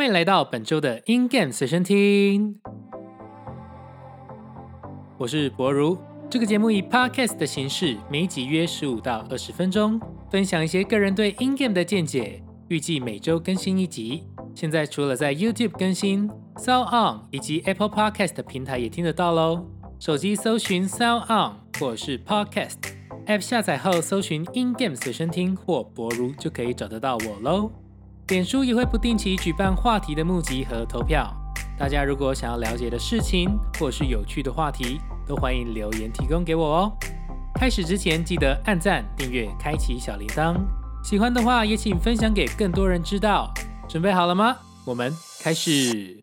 欢迎来到本周的 In Game 随身听，我是博如。这个节目以 Podcast 的形式，每集约十五到二十分钟，分享一些个人对 In Game 的见解。预计每周更新一集。现在除了在 YouTube 更新，Sound On 以及 Apple Podcast 的平台也听得到喽。手机搜寻 Sound On 或是 Podcast App 下载后，搜寻 In Game 随身听或博如就可以找得到我喽。脸书也会不定期举办话题的募集和投票，大家如果想要了解的事情或是有趣的话题，都欢迎留言提供给我哦。开始之前记得按赞、订阅、开启小铃铛，喜欢的话也请分享给更多人知道。准备好了吗？我们开始。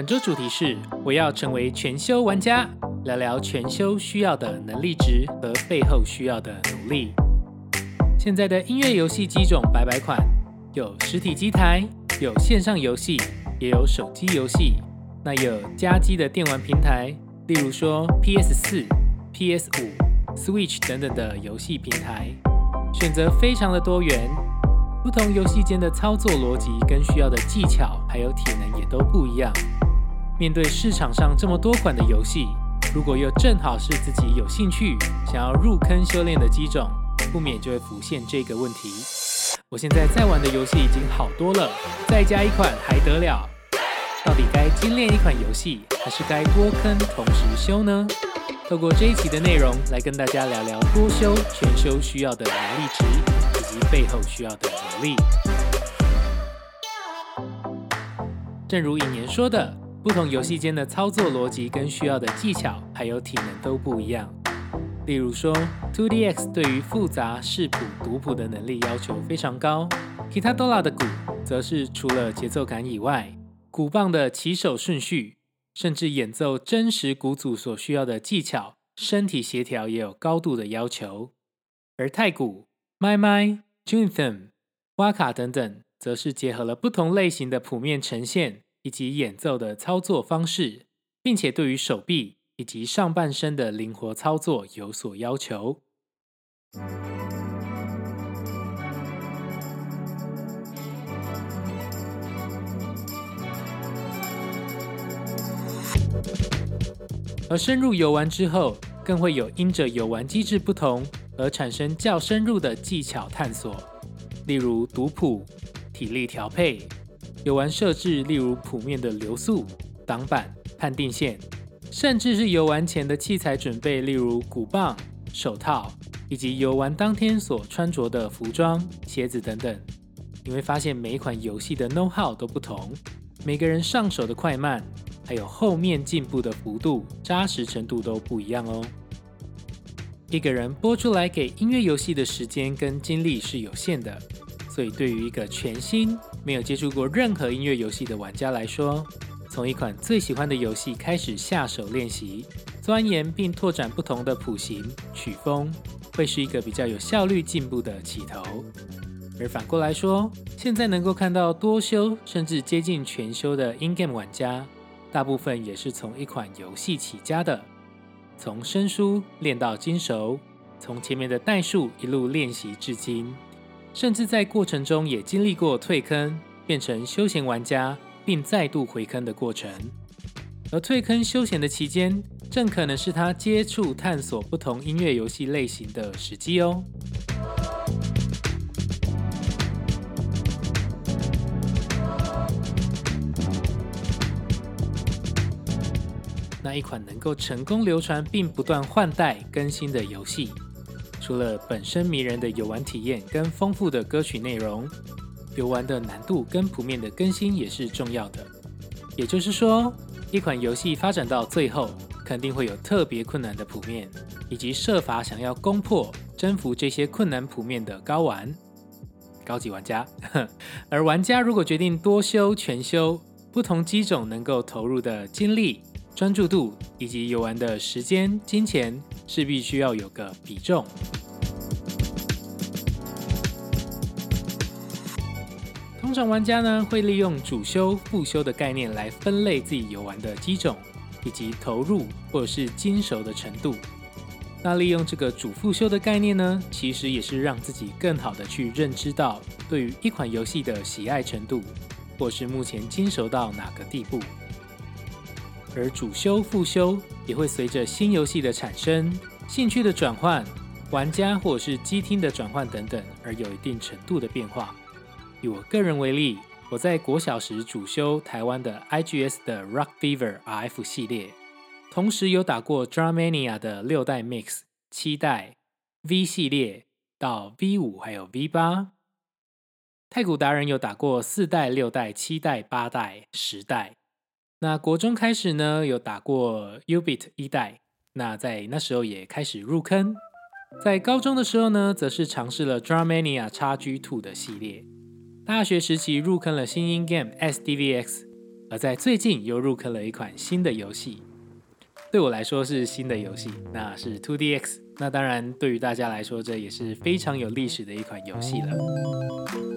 本周主题是我要成为全修玩家，聊聊全修需要的能力值和背后需要的努力。现在的音乐游戏机种百百款，有实体机台，有线上游戏，也有手机游戏。那有家机的电玩平台，例如说 PS 四、PS 五、Switch 等等的游戏平台，选择非常的多元。不同游戏间的操作逻辑跟需要的技巧，还有体能也都不一样。面对市场上这么多款的游戏，如果又正好是自己有兴趣想要入坑修炼的机种，不免就会浮现这个问题。我现在在玩的游戏已经好多了，再加一款还得了？到底该精炼一款游戏，还是该多坑同时修呢？透过这一期的内容来跟大家聊聊多修、全修需要的能力值，以及背后需要的努力。正如引言说的。不同游戏间的操作逻辑跟需要的技巧还有体能都不一样。例如说，2DX 对于复杂视谱、读谱的能力要求非常高，Kitadola 的鼓则是除了节奏感以外，鼓棒的起手顺序，甚至演奏真实鼓组所需要的技巧、身体协调也有高度的要求。而太鼓、麦麦、Juntham、瓦卡等等，则是结合了不同类型的谱面呈现。以及演奏的操作方式，并且对于手臂以及上半身的灵活操作有所要求。而深入游玩之后，更会有因着游玩机制不同而产生较深入的技巧探索，例如读谱、体力调配。游玩设置，例如谱面的流速、挡板、判定线，甚至是游玩前的器材准备，例如鼓棒、手套，以及游玩当天所穿着的服装、鞋子等等。你会发现每一款游戏的 know how 都不同，每个人上手的快慢，还有后面进步的幅度、扎实程度都不一样哦。一个人播出来给音乐游戏的时间跟精力是有限的。所以，对于一个全新没有接触过任何音乐游戏的玩家来说，从一款最喜欢的游戏开始下手练习、钻研并拓展不同的谱型、曲风，会是一个比较有效率进步的起头。而反过来说，现在能够看到多修甚至接近全修的 in-game 玩家，大部分也是从一款游戏起家的，从生疏练到精熟，从前面的代数一路练习至今。甚至在过程中也经历过退坑，变成休闲玩家，并再度回坑的过程。而退坑休闲的期间，正可能是他接触探索不同音乐游戏类型的时机哦。那一款能够成功流传并不断换代更新的游戏。除了本身迷人的游玩体验跟丰富的歌曲内容，游玩的难度跟谱面的更新也是重要的。也就是说，一款游戏发展到最后，肯定会有特别困难的谱面，以及设法想要攻破、征服这些困难谱面的高玩、高级玩家。而玩家如果决定多修、全修，不同机种能够投入的精力、专注度以及游玩的时间、金钱，势必需要有个比重。通常玩家呢会利用主修、副修的概念来分类自己游玩的机种，以及投入或者是精熟的程度。那利用这个主副修的概念呢，其实也是让自己更好的去认知到对于一款游戏的喜爱程度，或是目前精熟到哪个地步。而主修、副修也会随着新游戏的产生、兴趣的转换、玩家或者是机厅的转换等等，而有一定程度的变化。以我个人为例，我在国小时主修台湾的 IGS 的 Rock Fever RF 系列。同时有打过 Dramania 的六代 Mix、七代 V 系列到 V 五还有 V 八，太古达人有打过四代、六代、七代、八代、十代。那国中开始呢，有打过 Ubit 一代，那在那时候也开始入坑。在高中的时候呢，则是尝试了 Dramania XG Two 的系列。大学时期入坑了新音 Game SDVX，而在最近又入坑了一款新的游戏。对我来说是新的游戏，那是 Two DX。那当然，对于大家来说，这也是非常有历史的一款游戏了。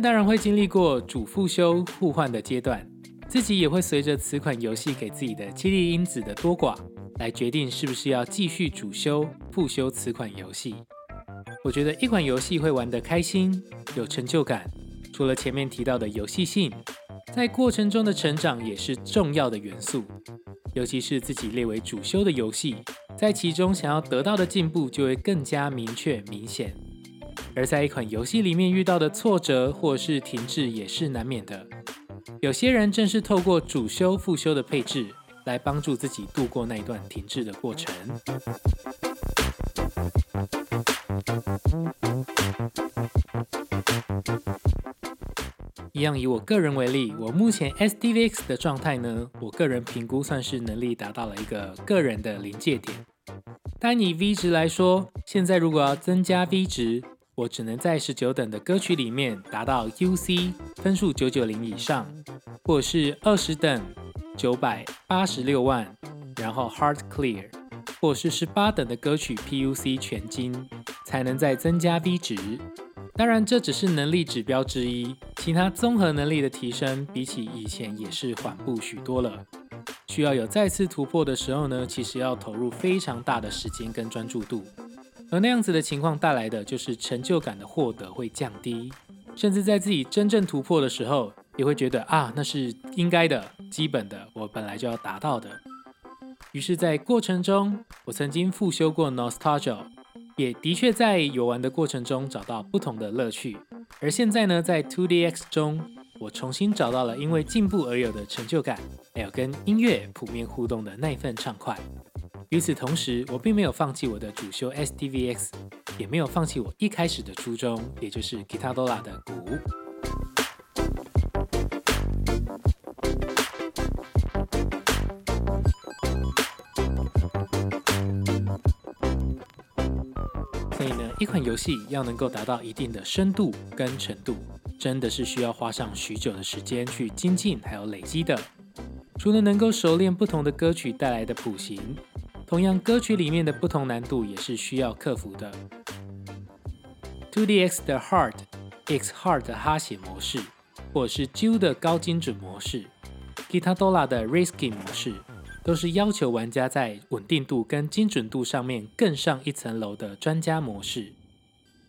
当然会经历过主副修互换的阶段。自己也会随着此款游戏给自己的激励因子的多寡，来决定是不是要继续主修、复修此款游戏。我觉得一款游戏会玩得开心、有成就感，除了前面提到的游戏性，在过程中的成长也是重要的元素。尤其是自己列为主修的游戏，在其中想要得到的进步就会更加明确明显。而在一款游戏里面遇到的挫折或是停滞也是难免的。有些人正是透过主修、副修的配置，来帮助自己度过那一段停滞的过程。一样以我个人为例，我目前 SDVX 的状态呢，我个人评估算是能力达到了一个个人的临界点。单以 V 值来说，现在如果要增加 V 值，我只能在十九等的歌曲里面达到 UC 分数九九零以上，或是二十等九百八十六万，然后 Hard Clear，或是十八等的歌曲 PUC 全金，才能再增加 V 值。当然，这只是能力指标之一，其他综合能力的提升比起以前也是缓步许多了。需要有再次突破的时候呢，其实要投入非常大的时间跟专注度。而那样子的情况带来的就是成就感的获得会降低，甚至在自己真正突破的时候，也会觉得啊，那是应该的、基本的，我本来就要达到的。于是，在过程中，我曾经复修过 Nostalgia，也的确在游玩的过程中找到不同的乐趣。而现在呢，在 Two DX 中，我重新找到了因为进步而有的成就感，还有跟音乐普面互动的那一份畅快。与此同时，我并没有放弃我的主修 SDVX，也没有放弃我一开始的初衷，也就是 Gitarola 的鼓。所以呢，一款游戏要能够达到一定的深度跟程度，真的是需要花上许久的时间去精进还有累积的。除了能够熟练不同的歌曲带来的谱型。同样，歌曲里面的不同难度也是需要克服的。Two DX 的 Hard、X Hard 的哈写模式，或是 J 的高精准模式 Guitardola 的 Risky 模式，都是要求玩家在稳定度跟精准度上面更上一层楼的专家模式。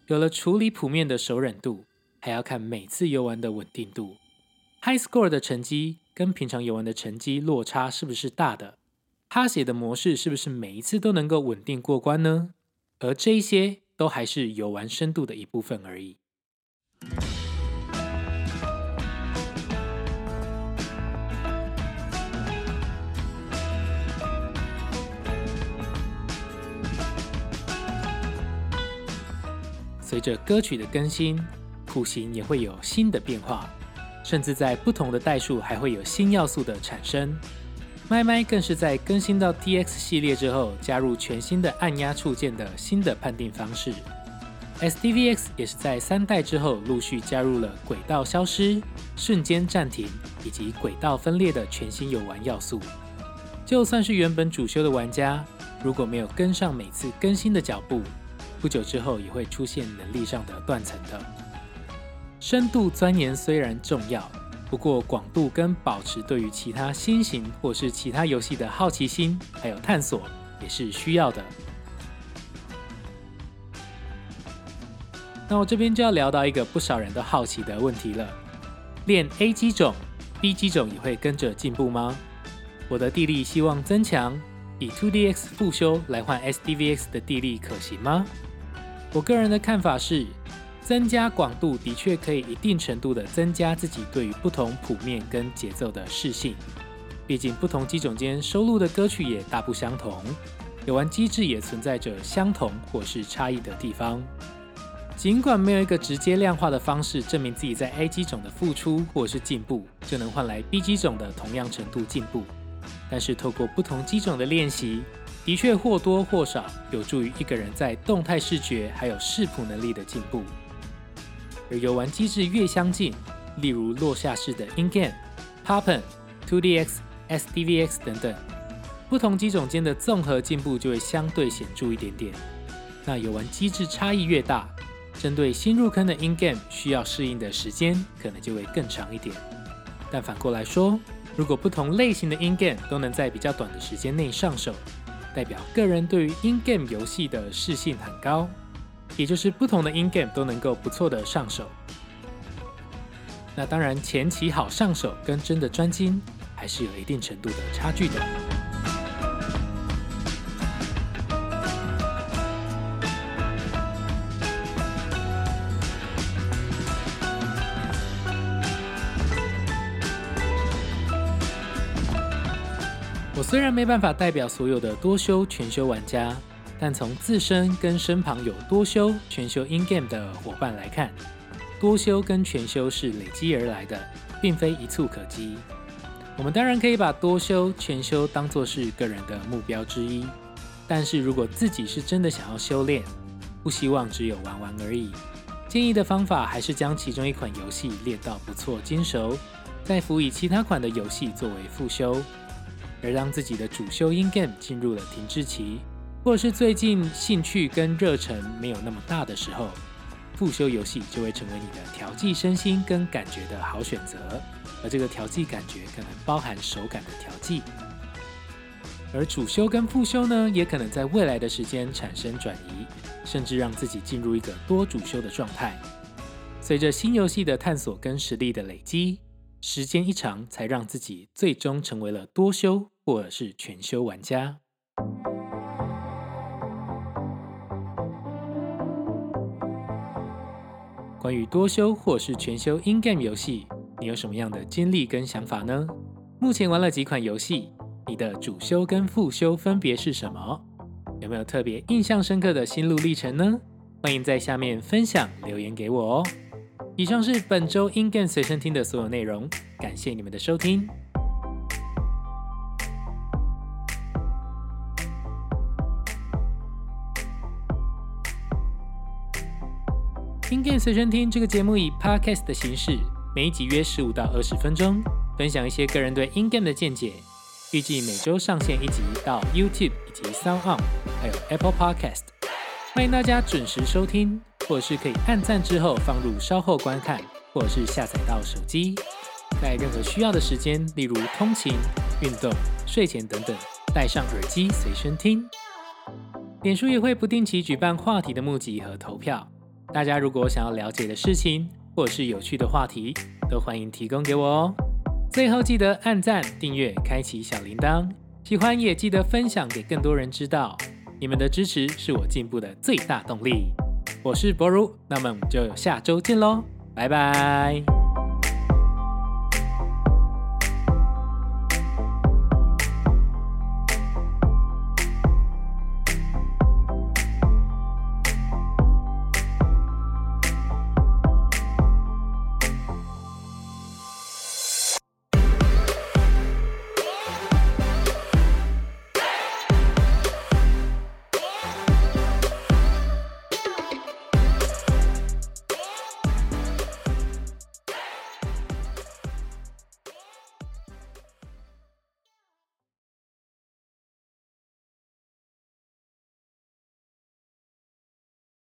有了处理谱面的熟忍度，还要看每次游玩的稳定度。High Score 的成绩跟平常游玩的成绩落差是不是大的？他写的模式是不是每一次都能够稳定过关呢？而这一些都还是游玩深度的一部分而已。随着歌曲的更新，谱型也会有新的变化，甚至在不同的代数还会有新要素的产生。麦麦更是在更新到 TX 系列之后，加入全新的按压触键的新的判定方式。SDVX 也是在三代之后陆续加入了轨道消失、瞬间暂停以及轨道分裂的全新游玩要素。就算是原本主修的玩家，如果没有跟上每次更新的脚步，不久之后也会出现能力上的断层的。深度钻研虽然重要，不过广度跟保持对于其他新型或是其他游戏的好奇心还有探索也是需要的。那我这边就要聊到一个不少人都好奇的问题了：练 A 机种，B 机种也会跟着进步吗？我的地力希望增强，以 2DX 复修来换 SDVX 的地力可行吗？我个人的看法是，增加广度的确可以一定程度的增加自己对于不同谱面跟节奏的适性，毕竟不同机种间收录的歌曲也大不相同，游玩机制也存在着相同或是差异的地方。尽管没有一个直接量化的方式证明自己在 A 机种的付出或是进步就能换来 B 机种的同样程度进步，但是透过不同机种的练习，的确或多或少有助于一个人在动态视觉还有视谱能力的进步。而游玩机制越相近，例如落下式的 In Game、Poppen、2DX、SDVX 等等，不同机种间的综合进步就会相对显著一点点。那游玩机制差异越大，针对新入坑的 In Game 需要适应的时间可能就会更长一点，但反过来说，如果不同类型的 In Game 都能在比较短的时间内上手，代表个人对于 In Game 游戏的适性很高，也就是不同的 In Game 都能够不错的上手。那当然，前期好上手跟真的专精还是有一定程度的差距的。我虽然没办法代表所有的多修全修玩家，但从自身跟身旁有多修全修 in game 的伙伴来看，多修跟全修是累积而来的，并非一蹴可及。我们当然可以把多修全修当作是个人的目标之一，但是如果自己是真的想要修炼，不希望只有玩玩而已，建议的方法还是将其中一款游戏练到不错精熟，再辅以其他款的游戏作为复修。而当自己的主修 in game 进入了停滞期，或者是最近兴趣跟热忱没有那么大的时候，复修游戏就会成为你的调剂身心跟感觉的好选择。而这个调剂感觉可能包含手感的调剂。而主修跟复修呢，也可能在未来的时间产生转移，甚至让自己进入一个多主修的状态。随着新游戏的探索跟实力的累积，时间一长，才让自己最终成为了多修。或者是全修玩家。关于多修或是全修 in game 游戏，你有什么样的经历跟想法呢？目前玩了几款游戏，你的主修跟副修分别是什么？有没有特别印象深刻的心路历程呢？欢迎在下面分享留言给我哦。以上是本周 in game 随身听的所有内容，感谢你们的收听。In Game 随身听这个节目以 Podcast 的形式，每一集约十五到二十分钟，分享一些个人对 In Game 的见解。预计每周上线一集到 YouTube 以及 Sound On，还有 Apple Podcast。欢迎大家准时收听，或者是可以按赞之后放入稍后观看，或者是下载到手机，在任何需要的时间，例如通勤、运动、睡前等等，戴上耳机随身听。脸书也会不定期举办话题的募集和投票。大家如果想要了解的事情，或者是有趣的话题，都欢迎提供给我哦。最后记得按赞、订阅、开启小铃铛，喜欢也记得分享给更多人知道。你们的支持是我进步的最大动力。我是博如，那么我们就下周见喽，拜拜。